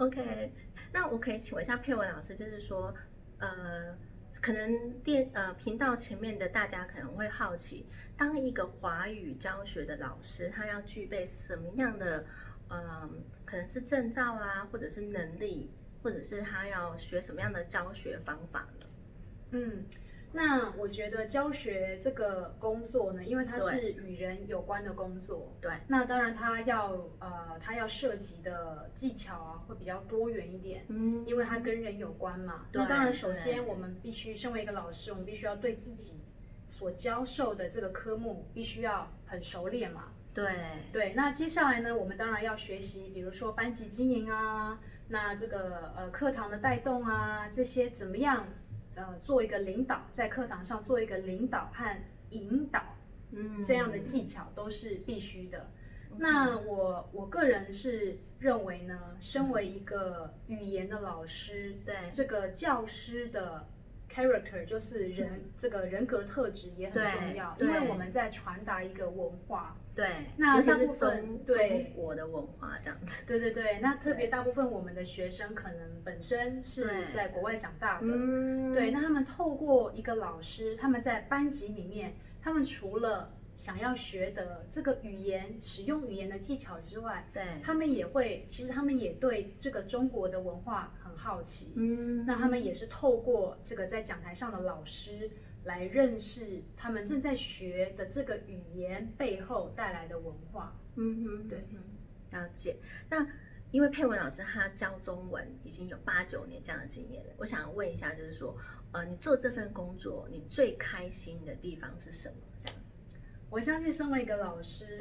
OK，那我可以请问一下佩文老师，就是说，呃，可能电呃频道前面的大家可能会好奇，当一个华语教学的老师，他要具备什么样的，嗯、可能是证照啦，或者是能力，或者是他要学什么样的教学方法呢？嗯，那我觉得教学这个工作呢，因为它是与人有关的工作，对，那当然它要呃，它要涉及的技巧啊会比较多元一点，嗯因为它跟人有关嘛。对那当然，首先我们必须身为一个老师，我们必须要对自己所教授的这个科目必须要很熟练嘛。对对，那接下来呢，我们当然要学习，比如说班级经营啊，那这个呃课堂的带动啊，这些怎么样呃做一个领导，在课堂上做一个领导和引导嗯这样的技巧都是必须的。那我我个人是认为呢，身为一个语言的老师，对这个教师的 character 就是人、这个人格特质也很重要，因为我们在传达一个文化。对，那大部分中对中国的文化这样子，对对对，那特别大部分我们的学生可能本身是对在国外长大的，嗯对，那他们透过一个老师，他们在班级里面，他们除了想要学的这个语言使用语言的技巧之外，对，他们也会，其实他们也对这个中国的文化很好奇，嗯那他们也是透过这个在讲台上的老师来认识他们正在学的这个语言背后带来的文化。嗯哼，对嗯，了解。那因为佩文老师他教中文已经有八九年这样的经验了，我想问一下，就是说，呃，你做这份工作，你最开心的地方是什么？这样，我相信身为一个老师，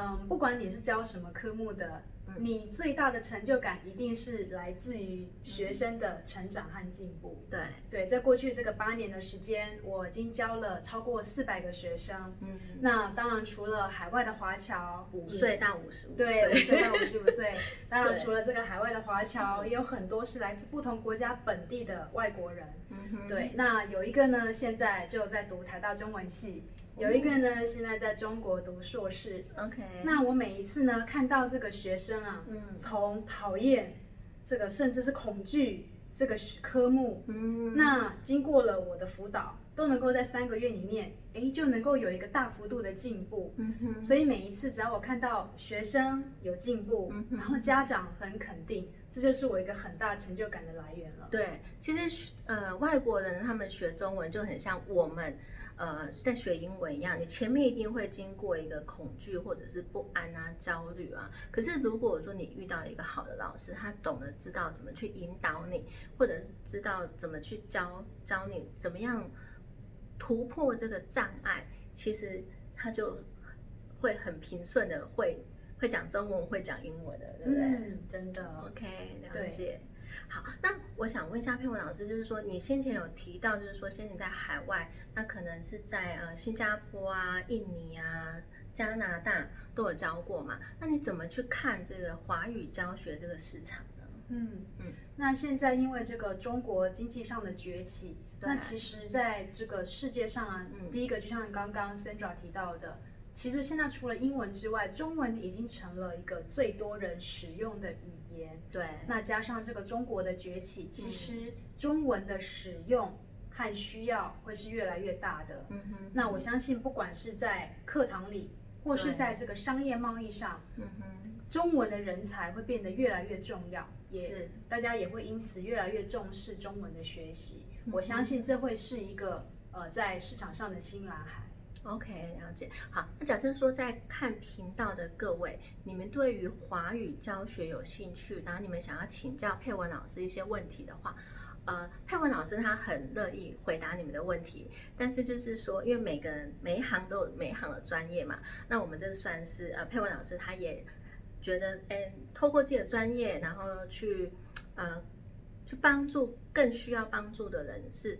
嗯，不管你是教什么科目的，嗯你最大的成就感一定是来自于学生的成长和进步。对，对，在过去这个八年的时间，我已经教了超过四百个学生。嗯，那当然，除了海外的华侨，五岁到五十五对，五岁岁，到五十五岁。当然，除了这个海外的华侨，也有很多是来自不同国家本地的外国人。对，那有一个呢，现在就在读台大中文系；有一个呢，现在在中国读硕士。，OK，那我每一次呢，看到这个学生啊，嗯。从讨厌这个，甚至是恐惧这个科目，嗯，那经过了我的辅导，都能够在三个月里面，哎，就能够有一个大幅度的进步。嗯哼，所以每一次只要我看到学生有进步，嗯然后家长很肯定，这就是我一个很大成就感的来源了。对，其实学呃外国人他们学中文就很像我们呃在学英文一样，你前面一定会经过一个恐惧或者是不安啊、焦虑啊。可是如果说你遇到一个好的老师，他懂得知道怎么去引导你，或者是知道怎么去教教你怎么样突破这个障碍，其实他就会很平顺的会会讲中文，会讲英文的，对不对？嗯，真的。OK，了解。好，那我想问一下佩文老师，就是说你先前有提到，就是说先前在海外，那可能是在呃新加坡啊、印尼啊、加拿大都有教过嘛？那你怎么去看这个华语教学这个市场呢？嗯嗯嗯，那现在因为这个中国经济上的崛起，对那其实在这个世界上啊，嗯第一个就像刚刚 Sandra 提到的，其实现在除了英文之外，中文已经成了一个最多人使用的语言。对，那加上这个中国的崛起，嗯其实中文的使用和需要会是越来越大的。嗯哼，那我相信，不管是在课堂里，或是在这个商业贸易上，嗯哼，中文的人才会变得越来越重要，也是大家也会因此越来越重视中文的学习。嗯我相信这会是一个呃在市场上的新蓝海。OK，了解。好，那假设说在看频道的各位，你们对于华语教学有兴趣，然后你们想要请教佩文老师一些问题的话，呃，佩文老师他很乐意回答你们的问题，但是就是说，因为每个人每一行都有每一行的专业嘛，那我们这算是呃佩文老师他也觉得，哎，透过自己的专业，然后去呃去帮助更需要帮助的人是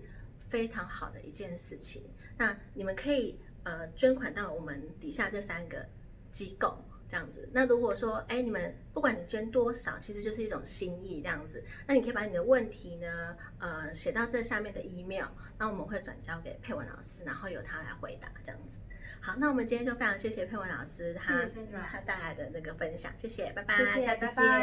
非常好的一件事情。那你们可以呃捐款到我们底下这三个机构。这样子，那如果说，哎，你们不管你捐多少，其实就是一种心意，这样子。那你可以把你的问题呢，呃，写到这下面的 email，那我们会转交给佩文老师，然后由他来回答，这样子。好，那我们今天就非常谢谢佩文老师他谢谢他带来的那个分享，谢谢，拜拜，谢谢下次拜拜见。